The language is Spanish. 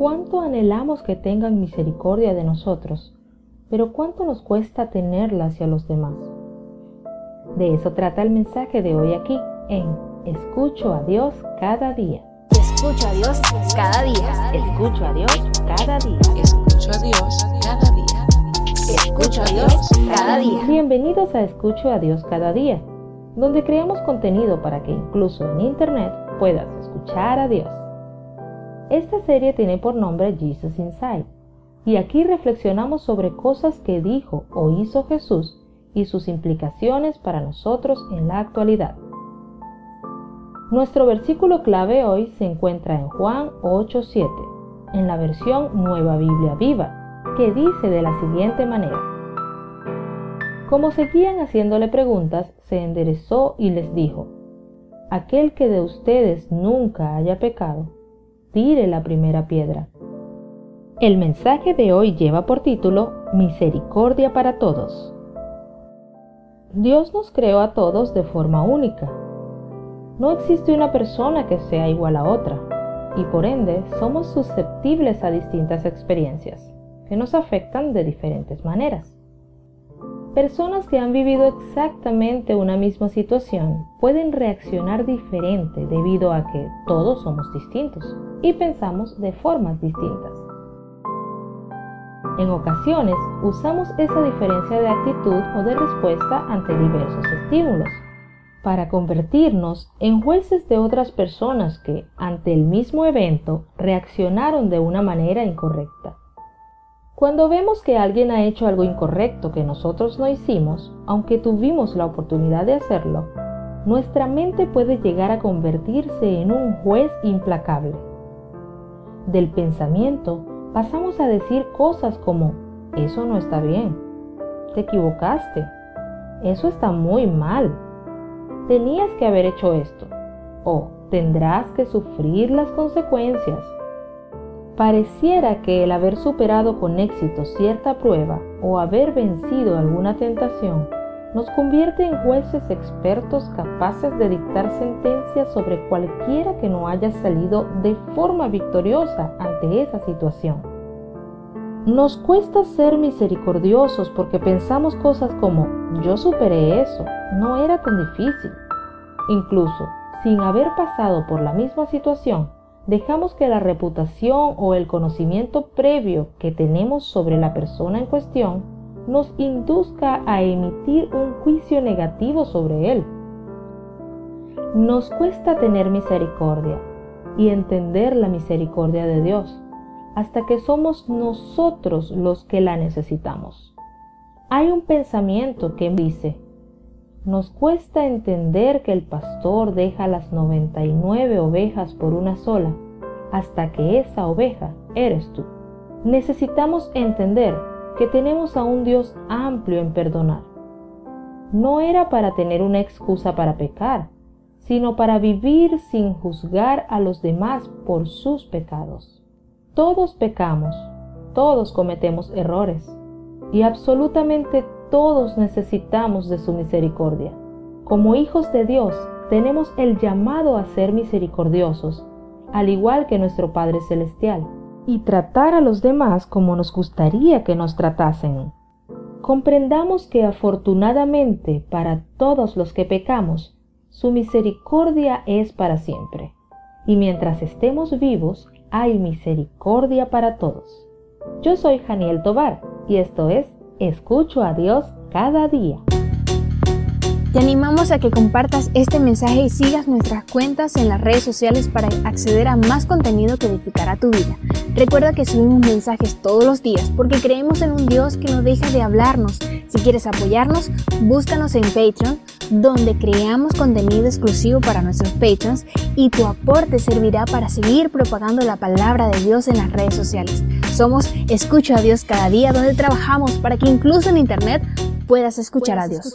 cuánto anhelamos que tengan misericordia de nosotros, pero cuánto nos cuesta tenerla hacia los demás. De eso trata el mensaje de hoy aquí en Escucho a Dios cada día. Escucho a Dios cada día. Escucho a Dios cada día. Escucho a Dios cada día. Escucho a Dios cada día. Bienvenidos a Escucho a Dios cada día, donde creamos contenido para que incluso en Internet puedas escuchar a Dios. Esta serie tiene por nombre Jesus Inside y aquí reflexionamos sobre cosas que dijo o hizo Jesús y sus implicaciones para nosotros en la actualidad. Nuestro versículo clave hoy se encuentra en Juan 8:7, en la versión Nueva Biblia Viva, que dice de la siguiente manera. Como seguían haciéndole preguntas, se enderezó y les dijo, Aquel que de ustedes nunca haya pecado, tire la primera piedra. El mensaje de hoy lleva por título Misericordia para todos. Dios nos creó a todos de forma única. No existe una persona que sea igual a otra y por ende somos susceptibles a distintas experiencias que nos afectan de diferentes maneras. Personas que han vivido exactamente una misma situación pueden reaccionar diferente debido a que todos somos distintos y pensamos de formas distintas. En ocasiones usamos esa diferencia de actitud o de respuesta ante diversos estímulos para convertirnos en jueces de otras personas que, ante el mismo evento, reaccionaron de una manera incorrecta. Cuando vemos que alguien ha hecho algo incorrecto que nosotros no hicimos, aunque tuvimos la oportunidad de hacerlo, nuestra mente puede llegar a convertirse en un juez implacable. Del pensamiento pasamos a decir cosas como, eso no está bien, te equivocaste, eso está muy mal, tenías que haber hecho esto, o tendrás que sufrir las consecuencias. Pareciera que el haber superado con éxito cierta prueba o haber vencido alguna tentación nos convierte en jueces expertos capaces de dictar sentencias sobre cualquiera que no haya salido de forma victoriosa ante esa situación. Nos cuesta ser misericordiosos porque pensamos cosas como yo superé eso, no era tan difícil. Incluso sin haber pasado por la misma situación, dejamos que la reputación o el conocimiento previo que tenemos sobre la persona en cuestión nos induzca a emitir un juicio negativo sobre él. Nos cuesta tener misericordia y entender la misericordia de Dios hasta que somos nosotros los que la necesitamos. Hay un pensamiento que dice, nos cuesta entender que el pastor deja las 99 ovejas por una sola, hasta que esa oveja eres tú. Necesitamos entender que tenemos a un Dios amplio en perdonar. No era para tener una excusa para pecar, sino para vivir sin juzgar a los demás por sus pecados. Todos pecamos, todos cometemos errores y absolutamente todos necesitamos de su misericordia. Como hijos de Dios, tenemos el llamado a ser misericordiosos, al igual que nuestro Padre Celestial, y tratar a los demás como nos gustaría que nos tratasen. Comprendamos que afortunadamente para todos los que pecamos, su misericordia es para siempre, y mientras estemos vivos, hay misericordia para todos. Yo soy Janiel Tobar y esto es Escucho a Dios cada día. Te animamos a que compartas este mensaje y sigas nuestras cuentas en las redes sociales para acceder a más contenido que edificará tu vida. Recuerda que subimos mensajes todos los días porque creemos en un Dios que no deja de hablarnos. Si quieres apoyarnos, búscanos en Patreon, donde creamos contenido exclusivo para nuestros patrons y tu aporte servirá para seguir propagando la palabra de Dios en las redes sociales. Somos Escucho a Dios cada día, donde trabajamos para que incluso en Internet puedas escuchar, a, Dios.